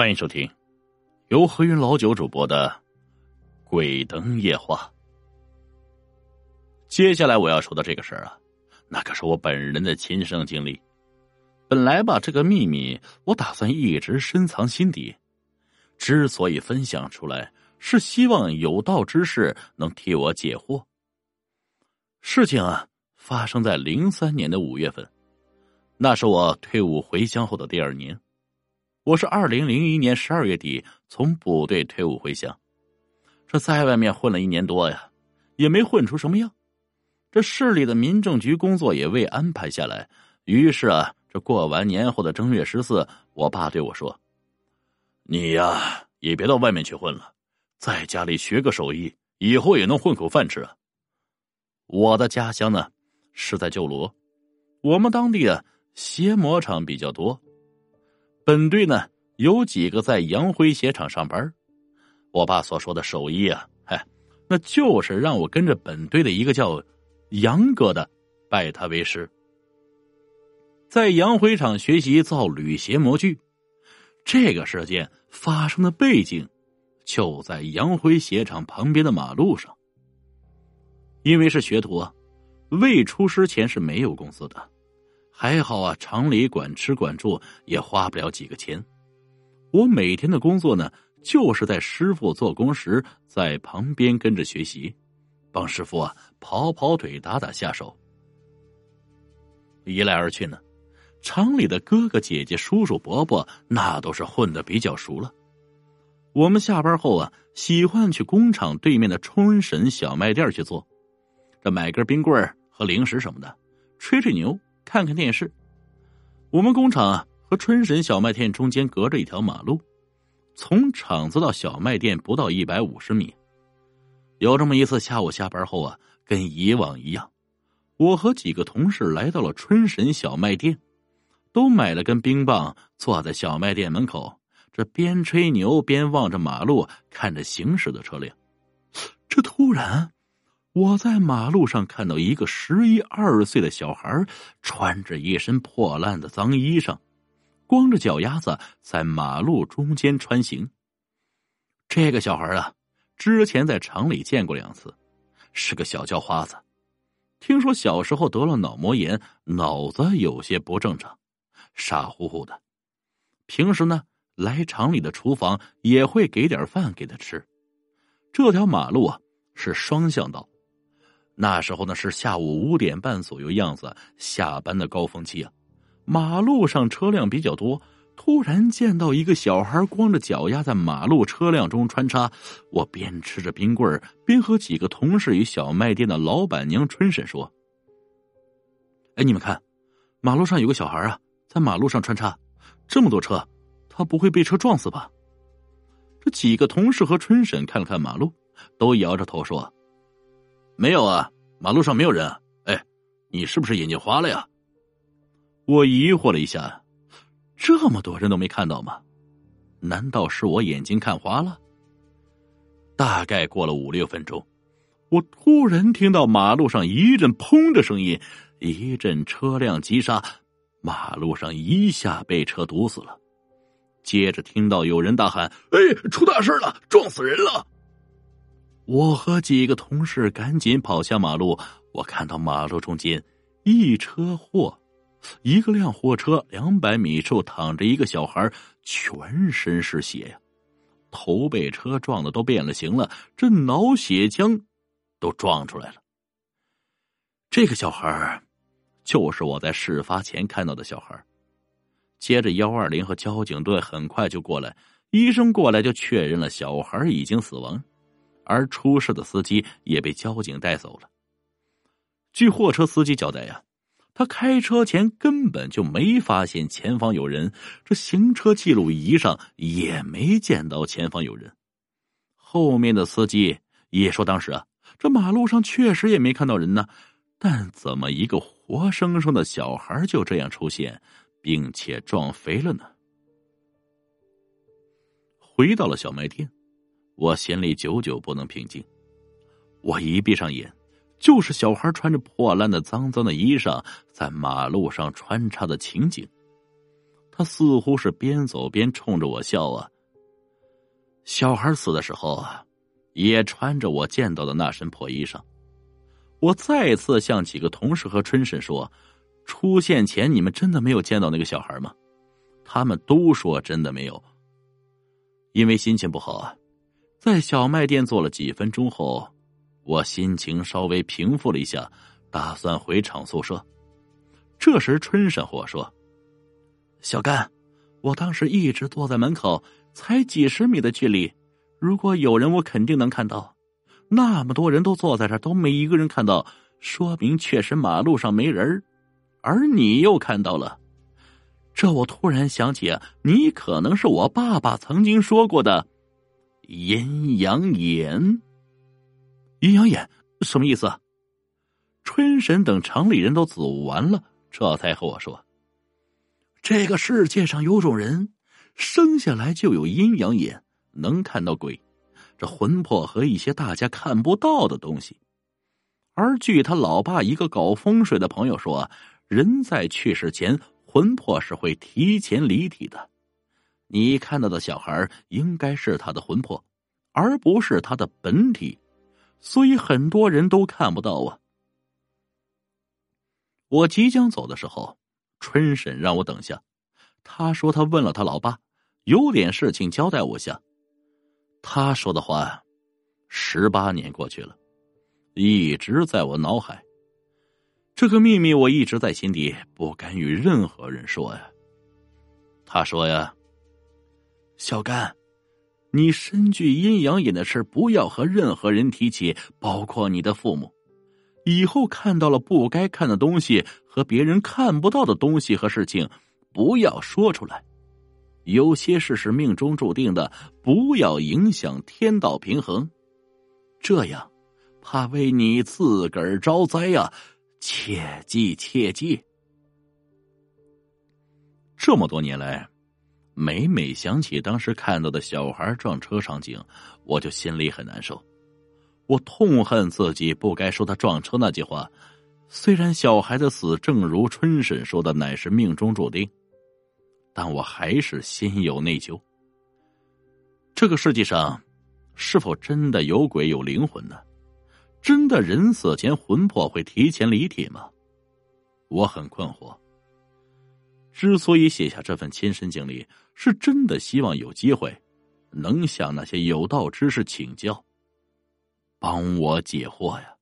欢迎收听由何云老九主播的《鬼灯夜话》。接下来我要说的这个事儿啊，那可是我本人的亲身经历。本来吧，这个秘密我打算一直深藏心底。之所以分享出来，是希望有道之士能替我解惑。事情啊，发生在零三年的五月份，那是我退伍回乡后的第二年。我是二零零一年十二月底从部队退伍回乡，这在外面混了一年多呀，也没混出什么样。这市里的民政局工作也未安排下来，于是啊，这过完年后的正月十四，我爸对我说：“你呀，也别到外面去混了，在家里学个手艺，以后也能混口饭吃啊。”我的家乡呢是在旧罗，我们当地啊鞋模厂比较多。本队呢有几个在洋灰鞋厂上班，我爸所说的手艺啊，嗨，那就是让我跟着本队的一个叫杨哥的拜他为师，在洋灰厂学习造铝鞋模具。这个事件发生的背景就在洋灰鞋厂旁边的马路上，因为是学徒啊，未出师前是没有工资的。还好啊，厂里管吃管住，也花不了几个钱。我每天的工作呢，就是在师傅做工时，在旁边跟着学习，帮师傅啊跑跑腿、打打下手。一来二去呢，厂里的哥哥姐姐、叔叔伯伯那都是混的比较熟了。我们下班后啊，喜欢去工厂对面的春神小卖店去做，这买根冰棍和零食什么的，吹吹牛。看看电视，我们工厂和春神小卖店中间隔着一条马路，从厂子到小卖店不到一百五十米。有这么一次下午下班后啊，跟以往一样，我和几个同事来到了春神小卖店，都买了根冰棒，坐在小卖店门口，这边吹牛边望着马路，看着行驶的车辆。这突然。我在马路上看到一个十一二岁的小孩，穿着一身破烂的脏衣裳，光着脚丫子在马路中间穿行。这个小孩啊，之前在厂里见过两次，是个小叫花子。听说小时候得了脑膜炎，脑子有些不正常，傻乎乎的。平时呢，来厂里的厨房也会给点饭给他吃。这条马路啊，是双向道。那时候呢是下午五点半左右样子，下班的高峰期啊，马路上车辆比较多。突然见到一个小孩光着脚丫在马路车辆中穿插，我边吃着冰棍边和几个同事与小卖店的老板娘春婶说：“哎，你们看，马路上有个小孩啊，在马路上穿插，这么多车，他不会被车撞死吧？”这几个同事和春婶看了看马路，都摇着头说。没有啊，马路上没有人。哎，你是不是眼睛花了呀？我疑惑了一下，这么多人都没看到吗？难道是我眼睛看花了？大概过了五六分钟，我突然听到马路上一阵“砰”的声音，一阵车辆急刹，马路上一下被车堵死了。接着听到有人大喊：“哎，出大事了，撞死人了！”我和几个同事赶紧跑下马路，我看到马路中间一车货，一个辆货车两百米处躺着一个小孩，全身是血呀，头被车撞的都变了形了，这脑血浆都撞出来了。这个小孩就是我在事发前看到的小孩。接着幺二零和交警队很快就过来，医生过来就确认了小孩已经死亡。而出事的司机也被交警带走了。据货车司机交代呀，他开车前根本就没发现前方有人，这行车记录仪上也没见到前方有人。后面的司机也说，当时啊，这马路上确实也没看到人呢，但怎么一个活生生的小孩就这样出现，并且撞飞了呢？回到了小卖店。我心里久久不能平静，我一闭上眼，就是小孩穿着破烂的脏脏的衣裳在马路上穿插的情景。他似乎是边走边冲着我笑啊。小孩死的时候啊，也穿着我见到的那身破衣裳。我再次向几个同事和春婶说：“出现前你们真的没有见到那个小孩吗？”他们都说真的没有。因为心情不好啊，在小卖店坐了几分钟后，我心情稍微平复了一下，打算回厂宿舍。这时春婶和我说：“小甘，我当时一直坐在门口。”才几十米的距离，如果有人，我肯定能看到。那么多人都坐在这都没一个人看到，说明确实马路上没人而你又看到了，这我突然想起，你可能是我爸爸曾经说过的阴阳眼。阴阳眼什么意思？春神等城里人都走完了，这才和我说：这个世界上有种人。生下来就有阴阳眼，能看到鬼，这魂魄和一些大家看不到的东西。而据他老爸一个搞风水的朋友说，人在去世前，魂魄是会提前离体的。你看到的小孩应该是他的魂魄，而不是他的本体，所以很多人都看不到啊。我即将走的时候，春婶让我等下，他说他问了他老爸。有点事情交代我下，他说的话，十八年过去了，一直在我脑海。这个秘密我一直在心底，不敢与任何人说呀。他说呀：“小甘，你身具阴阳眼的事不要和任何人提起，包括你的父母。以后看到了不该看的东西和别人看不到的东西和事情，不要说出来。”有些事是命中注定的，不要影响天道平衡，这样怕为你自个儿招灾呀！切记切记。这么多年来，每每想起当时看到的小孩撞车场景，我就心里很难受。我痛恨自己不该说他撞车那句话。虽然小孩的死，正如春婶说的，乃是命中注定。但我还是心有内疚。这个世界上，是否真的有鬼有灵魂呢？真的人死前魂魄会提前离体吗？我很困惑。之所以写下这份亲身经历，是真的希望有机会，能向那些有道之士请教，帮我解惑呀。